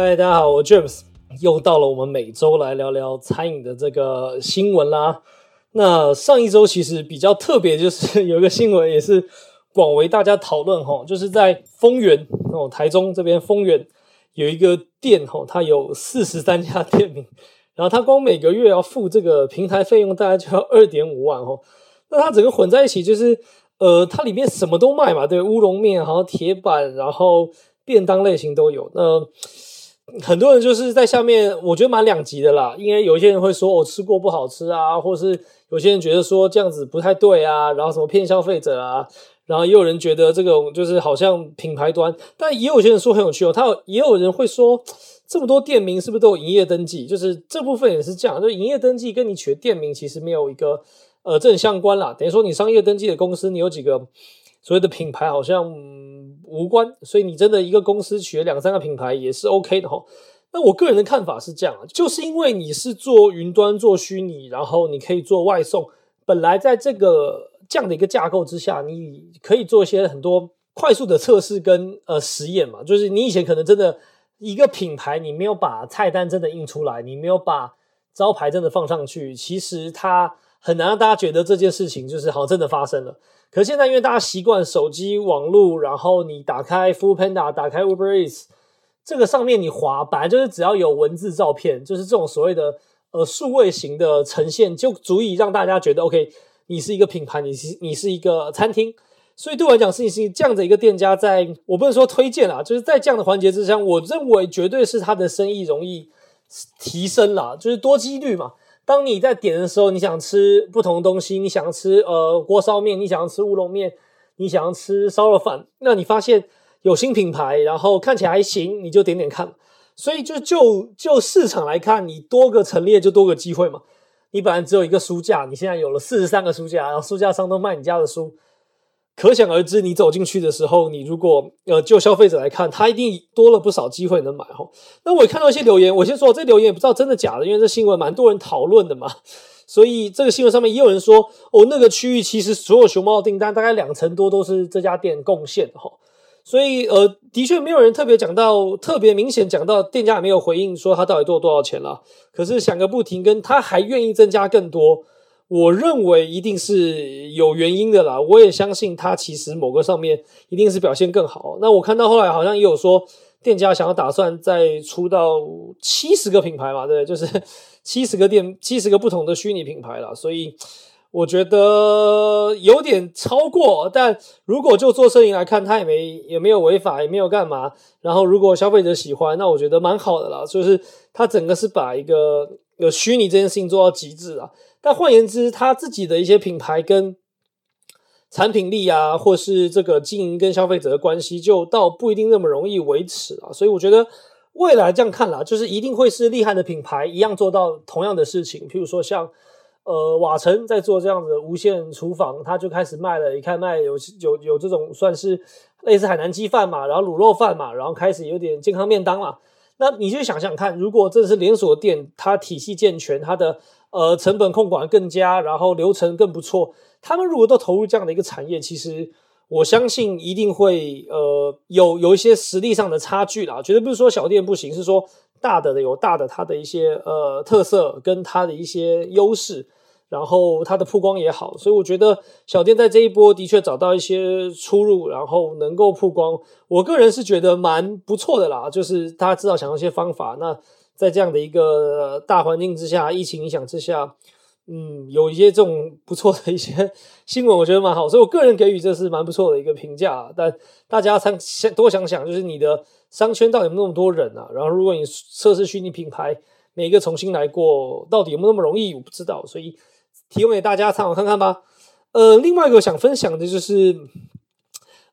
嗨，大家好，我 James，又到了我们每周来聊聊餐饮的这个新闻啦。那上一周其实比较特别，就是 有一个新闻也是广为大家讨论哈，就是在丰原哦，台中这边丰原有一个店哈，它有四十三家店名，然后它光每个月要付这个平台费用，大概就要二点五万哦。那它整个混在一起，就是呃，它里面什么都卖嘛，对，乌龙面，然后铁板，然后便当类型都有。那很多人就是在下面，我觉得蛮两极的啦。因为有一些人会说我吃过不好吃啊，或是有些人觉得说这样子不太对啊，然后什么骗消费者啊，然后也有人觉得这种就是好像品牌端，但也有些人说很有趣哦。他有也有人会说，这么多店名是不是都有营业登记？就是这部分也是这样，就营业登记跟你取的店名其实没有一个呃正相关啦。等于说你商业登记的公司，你有几个所谓的品牌好像。无关，所以你真的一个公司取了两三个品牌也是 OK 的哈。那我个人的看法是这样啊，就是因为你是做云端做虚拟，然后你可以做外送，本来在这个这样的一个架构之下，你可以做一些很多快速的测试跟呃实验嘛。就是你以前可能真的一个品牌，你没有把菜单真的印出来，你没有把招牌真的放上去，其实它很难让大家觉得这件事情就是好像真的发生了。可现在，因为大家习惯手机网络，然后你打开 Food Panda，打开 Uber Eats，这个上面你滑，本来就是只要有文字、照片，就是这种所谓的呃数位型的呈现，就足以让大家觉得 OK，你是一个品牌，你是你是一个餐厅。所以对我来讲，是你是这样的一个店家，在我不能说推荐啦，就是在这样的环节之下，我认为绝对是他的生意容易提升啦，就是多几率嘛。当你在点的时候，你想吃不同的东西，你想吃呃锅烧面，你想要吃乌龙面，你想要吃烧肉饭，那你发现有新品牌，然后看起来还行，你就点点看。所以就就就市场来看，你多个陈列就多个机会嘛。你本来只有一个书架，你现在有了四十三个书架，然后书架上都卖你家的书。可想而知，你走进去的时候，你如果呃就消费者来看，他一定多了不少机会能买哈。那我也看到一些留言，我先说这留言也不知道真的假的，因为这新闻蛮多人讨论的嘛。所以这个新闻上面也有人说，哦，那个区域其实所有熊猫订单大概两成多都是这家店贡献的哈。所以呃，的确没有人特别讲到特别明显讲到店家也没有回应说他到底多多少钱了。可是想个不停，跟他还愿意增加更多。我认为一定是有原因的啦，我也相信它其实某个上面一定是表现更好。那我看到后来好像也有说，店家想要打算再出到七十个品牌嘛，对，就是 七十个店，七十个不同的虚拟品牌了。所以我觉得有点超过，但如果就做生意来看，它也没也没有违法，也没有干嘛。然后如果消费者喜欢，那我觉得蛮好的啦。就是它整个是把一个有虚拟这件事情做到极致啊。但换言之，他自己的一些品牌跟产品力啊，或是这个经营跟消费者的关系，就倒不一定那么容易维持啊。所以我觉得未来这样看啦，就是一定会是厉害的品牌一样做到同样的事情。譬如说像呃瓦城在做这样的无线厨房，他就开始卖了，一看卖有有有这种算是类似海南鸡饭嘛，然后卤肉饭嘛，然后开始有点健康面当了。那你就想想看，如果这是连锁店，它体系健全，它的呃，成本控管更加，然后流程更不错。他们如果都投入这样的一个产业，其实我相信一定会呃有有一些实力上的差距啦。绝对不是说小店不行，是说大的有大的它的一些呃特色跟它的一些优势，然后它的曝光也好。所以我觉得小店在这一波的确找到一些出入，然后能够曝光。我个人是觉得蛮不错的啦，就是大家知道想要一些方法那。在这样的一个大环境之下，疫情影响之下，嗯，有一些这种不错的一些 新闻，我觉得蛮好，所以我个人给予这是蛮不错的一个评价。但大家参想多想想，就是你的商圈到底有那么多人啊？然后如果你测试虚拟品牌，每一个重新来过，到底有没有那么容易？我不知道，所以提供给大家参考看看吧。呃，另外一个想分享的就是，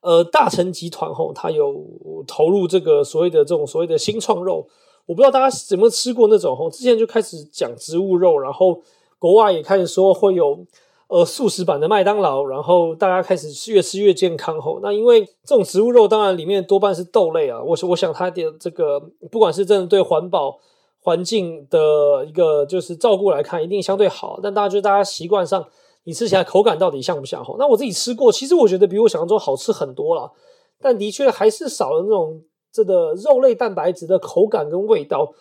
呃，大成集团吼，它有投入这个所谓的这种所谓的新创肉。我不知道大家有没有吃过那种吼，之前就开始讲植物肉，然后国外也开始说会有呃素食版的麦当劳，然后大家开始越吃越健康吼。那因为这种植物肉，当然里面多半是豆类啊，我我想它的这个不管是真的对环保环境的一个就是照顾来看，一定相对好。但大家就大家习惯上，你吃起来口感到底像不像吼？那我自己吃过，其实我觉得比我想象中好吃很多了，但的确还是少了那种。这个肉类蛋白质的口感跟味道。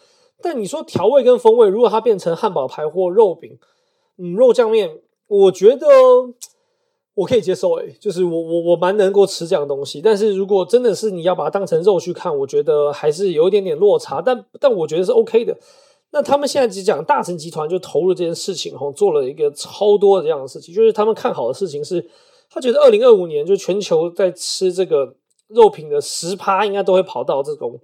但你说调味跟风味，如果它变成汉堡排或肉饼，嗯，肉酱面，我觉得我可以接受。诶，就是我我我蛮能够吃这样东西。但是如果真的是你要把它当成肉去看，我觉得还是有一点点落差。但但我觉得是 OK 的。那他们现在只讲大成集团就投入这件事情，吼，做了一个超多的这样的事情，就是他们看好的事情是，他觉得二零二五年就全球在吃这个肉品的十趴应该都会跑到这种，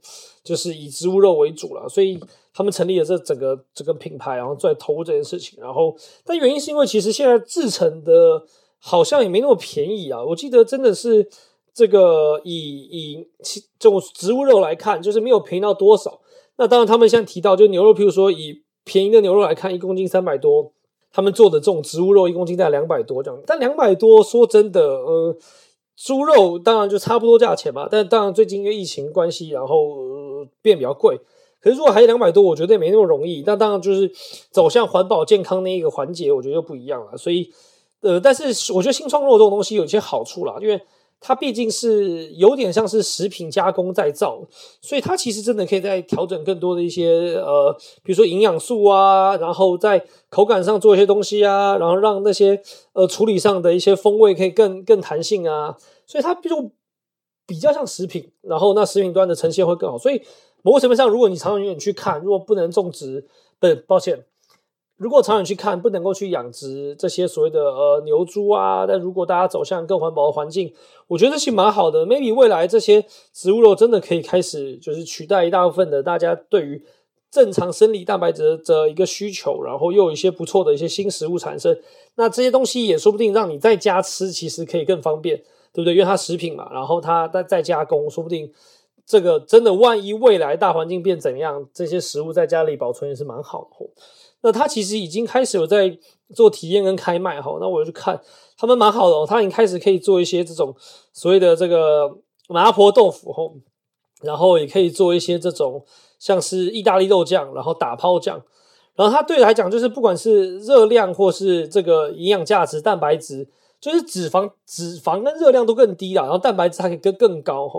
就是以植物肉为主了，所以他们成立了这整个这个品牌，然后在投入这件事情。然后，但原因是因为其实现在制成的好像也没那么便宜啊，我记得真的是这个以以这种植物肉来看，就是没有便宜到多少。那当然，他们现在提到，就牛肉，譬如说以便宜的牛肉来看，一公斤三百多，他们做的这种植物肉一公斤在两百多这样。但两百多，说真的，呃，猪肉当然就差不多价钱嘛。但当然，最近因为疫情关系，然后变比较贵。可是如果还有两百多，我觉得也没那么容易。那当然就是走向环保健康那一个环节，我觉得又不一样了。所以，呃，但是我觉得新创肉这种东西有一些好处啦，因为。它毕竟是有点像是食品加工再造，所以它其实真的可以在调整更多的一些呃，比如说营养素啊，然后在口感上做一些东西啊，然后让那些呃处理上的一些风味可以更更弹性啊，所以它就比较像食品，然后那食品端的呈现会更好。所以某个层面上，如果你长远远去看，如果不能种植，不，抱歉。如果长远去看，不能够去养殖这些所谓的呃牛猪啊，但如果大家走向更环保的环境，我觉得这些蛮好的。maybe 未来这些植物肉真的可以开始就是取代一大部分的大家对于正常生理蛋白质的一个需求，然后又有一些不错的一些新食物产生。那这些东西也说不定让你在家吃，其实可以更方便，对不对？因为它食品嘛，然后它在再加工，说不定这个真的万一未来大环境变怎样，这些食物在家里保存也是蛮好的。那他其实已经开始有在做体验跟开卖哈，那我就去看他们蛮好的哦，他已经开始可以做一些这种所谓的这个麻婆豆腐哈，然后也可以做一些这种像是意大利肉酱，然后打抛酱，然后它对来讲就是不管是热量或是这个营养价值、蛋白质，就是脂肪、脂肪跟热量都更低啦，然后蛋白质它可以更更高哈，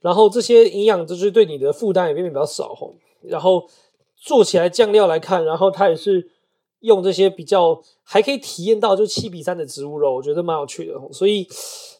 然后这些营养就是对你的负担也变得比较少哈，然后。做起来酱料来看，然后它也是用这些比较还可以体验到就七比三的植物肉，我觉得蛮有趣的。所以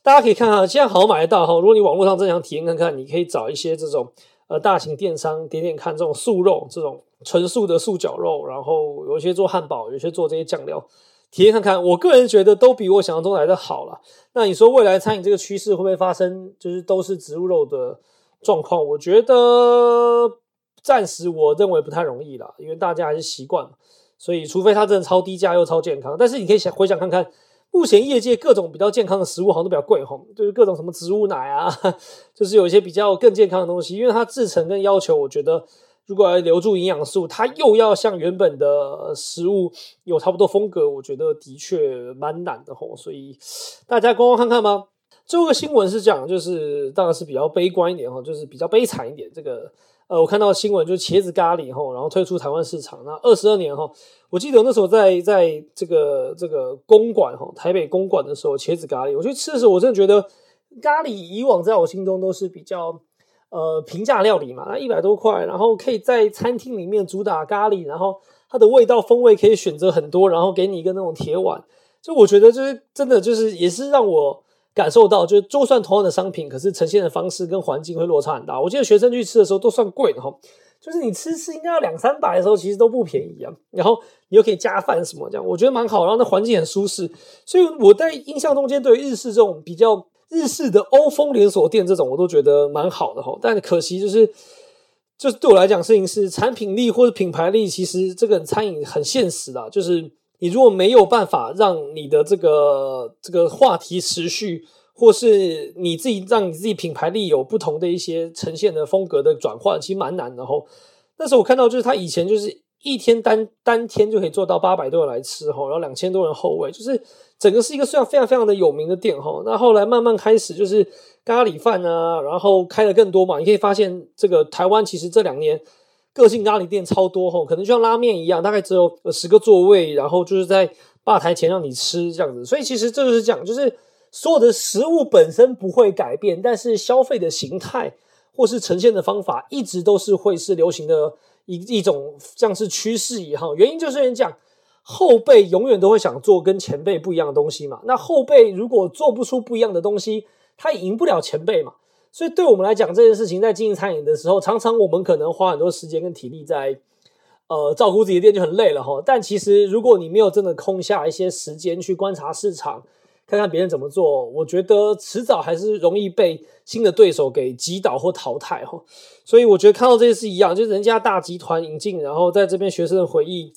大家可以看看，现在好买得到哈。如果你网络上真想体验看看，你可以找一些这种呃大型电商点点看这种素肉，这种纯素的素绞肉，然后有一些做汉堡，有些做这些酱料，体验看看。我个人觉得都比我想象中来的好了。那你说未来餐饮这个趋势会不会发生，就是都是植物肉的状况？我觉得。暂时我认为不太容易啦，因为大家还是习惯了，所以除非它真的超低价又超健康。但是你可以想回想看看，目前业界各种比较健康的食物好像都比较贵哈，就是各种什么植物奶啊，就是有一些比较更健康的东西，因为它制成跟要求，我觉得如果要留住营养素，它又要像原本的食物有差不多风格，我觉得的确蛮难的吼。所以大家观望看看吧。最后个新闻是讲，就是当然是比较悲观一点哈，就是比较悲惨一点这个。呃，我看到新闻就是茄子咖喱哈，然后退出台湾市场。那二十二年哈，我记得那时候在在这个这个公馆哈，台北公馆的时候，茄子咖喱，我去吃的时候，我真的觉得咖喱以往在我心中都是比较呃平价料理嘛，那一百多块，然后可以在餐厅里面主打咖喱，然后它的味道风味可以选择很多，然后给你一个那种铁碗，就我觉得就是真的就是也是让我。感受到，就就算同样的商品，可是呈现的方式跟环境会落差很大。我记得学生去吃的时候都算贵的哈，就是你吃吃应该要两三百的时候，其实都不便宜啊。然后你又可以加饭什么这样，我觉得蛮好。然后那环境很舒适，所以我在印象中间对于日式这种比较日式的欧风连锁店这种，我都觉得蛮好的哈。但可惜就是，就是对我来讲，事情是产品力或者品牌力，其实这个餐饮很现实的，就是。你如果没有办法让你的这个这个话题持续，或是你自己让你自己品牌力有不同的一些呈现的风格的转换，其实蛮难的。吼，那时候我看到就是他以前就是一天单单天就可以做到八百多人来吃，吼，然后两千多人后位，就是整个是一个非常非常非常的有名的店，吼。那后来慢慢开始就是咖喱饭啊，然后开的更多嘛。你可以发现这个台湾其实这两年。个性咖喱店超多吼，可能就像拉面一样，大概只有十个座位，然后就是在吧台前让你吃这样子。所以其实这就是讲，就是所有的食物本身不会改变，但是消费的形态或是呈现的方法，一直都是会是流行的一一种像是趋势一样。原因就是人讲后辈永远都会想做跟前辈不一样的东西嘛。那后辈如果做不出不一样的东西，他赢不了前辈嘛。所以对我们来讲，这件事情在经营餐饮的时候，常常我们可能花很多时间跟体力在呃照顾自己的店就很累了哈。但其实如果你没有真的空下一些时间去观察市场，看看别人怎么做，我觉得迟早还是容易被新的对手给击倒或淘汰哈。所以我觉得看到这些是一样，就是人家大集团引进，然后在这边学生的回忆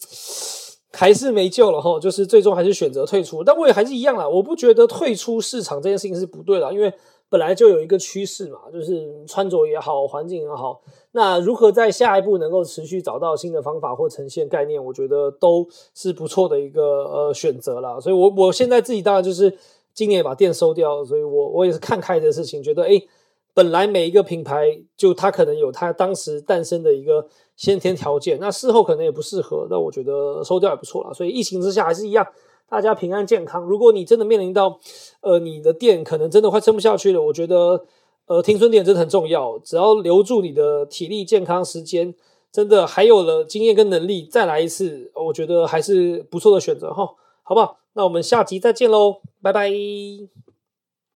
还是没救了哈。就是最终还是选择退出，但我也还是一样啦，我不觉得退出市场这件事情是不对的，因为。本来就有一个趋势嘛，就是穿着也好，环境也好，那如何在下一步能够持续找到新的方法或呈现概念，我觉得都是不错的一个呃选择啦。所以，我我现在自己当然就是今年也把店收掉，所以我我也是看开的事情，觉得哎，本来每一个品牌就它可能有它当时诞生的一个先天条件，那事后可能也不适合，那我觉得收掉也不错啦。所以疫情之下还是一样。大家平安健康。如果你真的面临到，呃，你的店可能真的快撑不下去了，我觉得，呃，停损点真的很重要。只要留住你的体力、健康、时间，真的还有了经验跟能力，再来一次，我觉得还是不错的选择哈。好不好？那我们下集再见喽，拜拜。